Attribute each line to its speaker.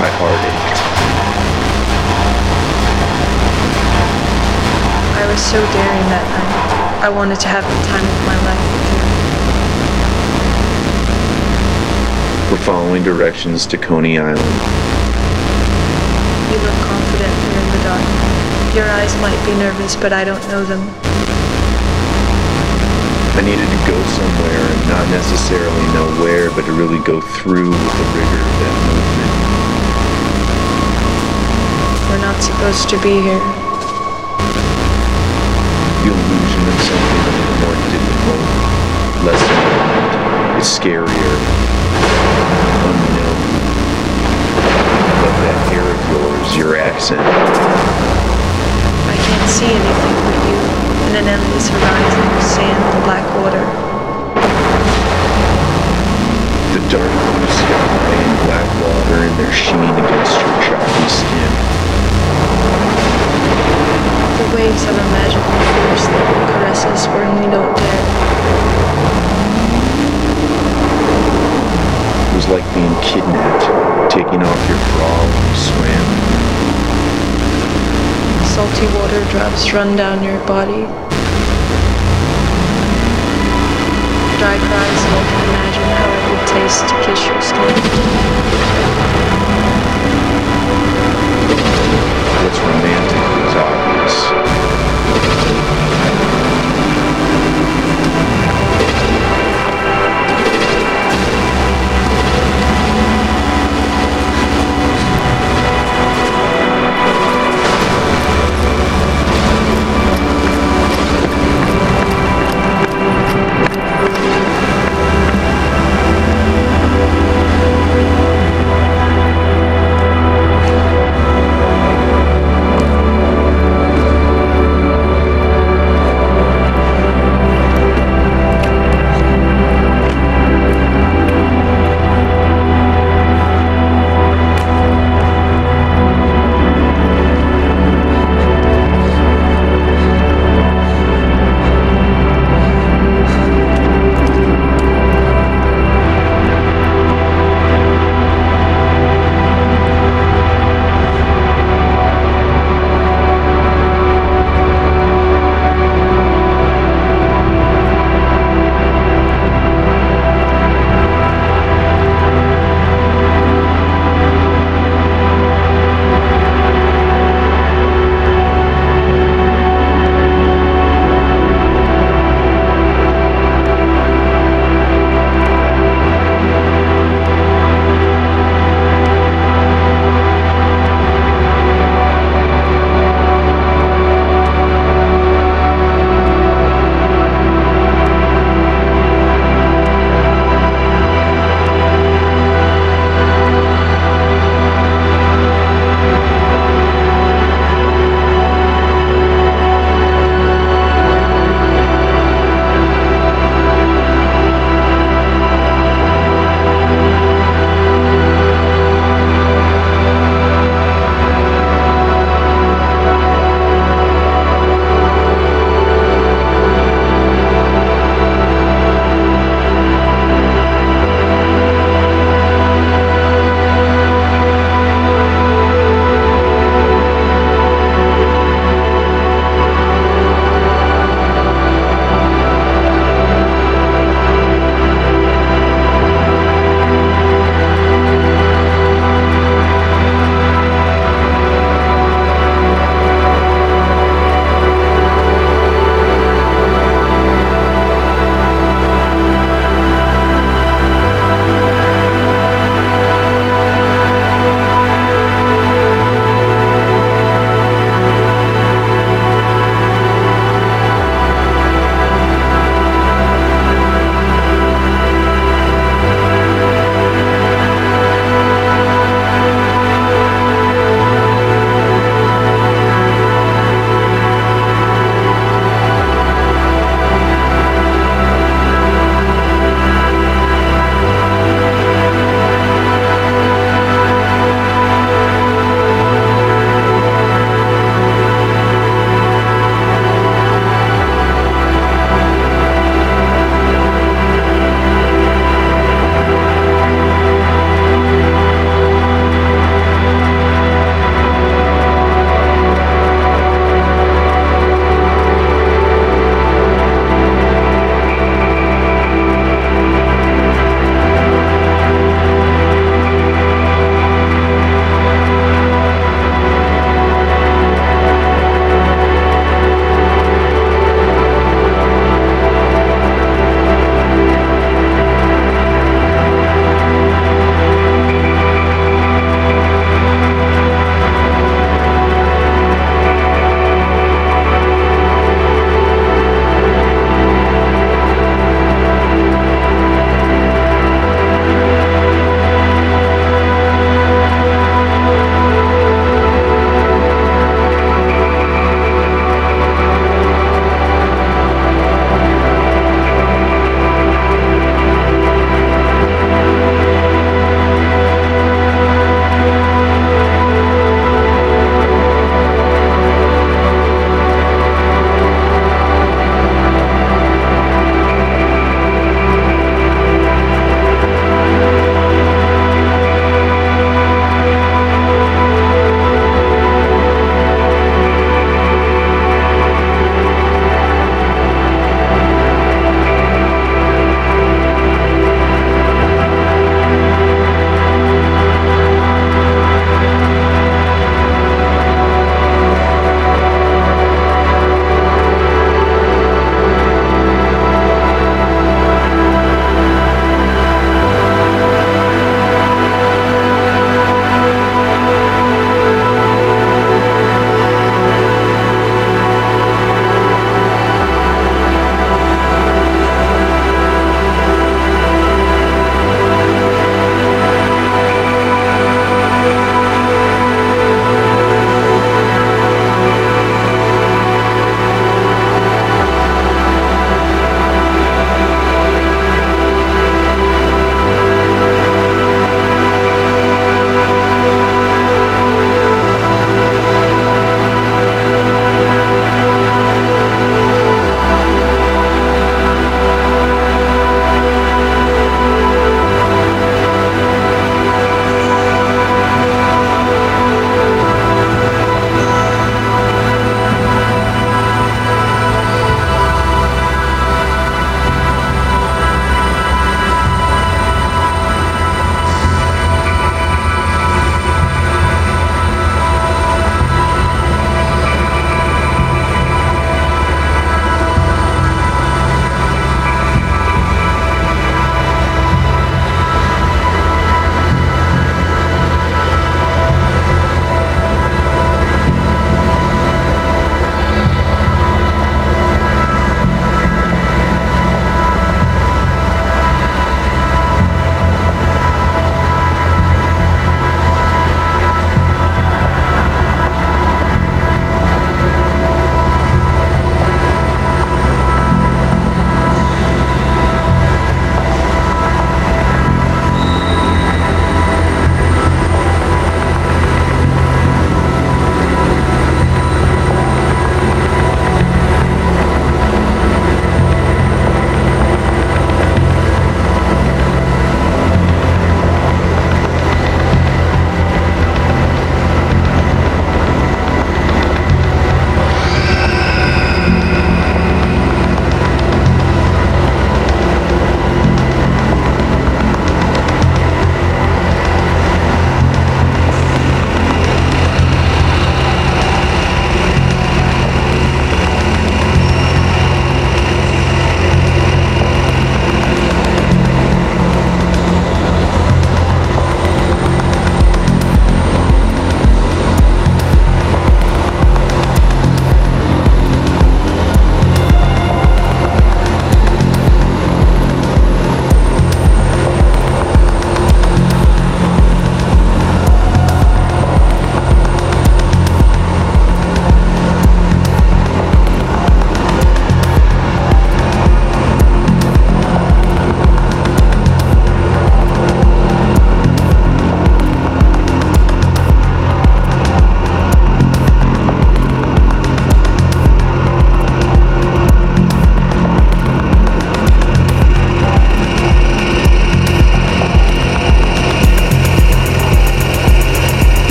Speaker 1: my heart ached. I was so daring that night. I wanted to have the time of my life with you.
Speaker 2: We're following directions to Coney Island.
Speaker 1: You look confident here in the dark. Your eyes might be nervous, but I don't know them.
Speaker 2: I needed to go somewhere and not necessarily know where, but to really go through with the rigor of that movement.
Speaker 1: We're not supposed to be here.
Speaker 2: The illusion of something a little more difficult, less imminent, is scarier, unknown. But that hair of yours, your accent,
Speaker 1: I can't see anything but you and an endless horizon of sand and black water.
Speaker 2: the dark blue sky and black water and their sheen against your chalky skin.
Speaker 1: The waves have a magical force that will caress us when we don't dare.
Speaker 2: It was like being kidnapped, taking off your bra when you swam.
Speaker 1: Salty water drops run down your body. Dry cries and I can imagine how it would taste to kiss your skin.
Speaker 2: What's romantic is obvious.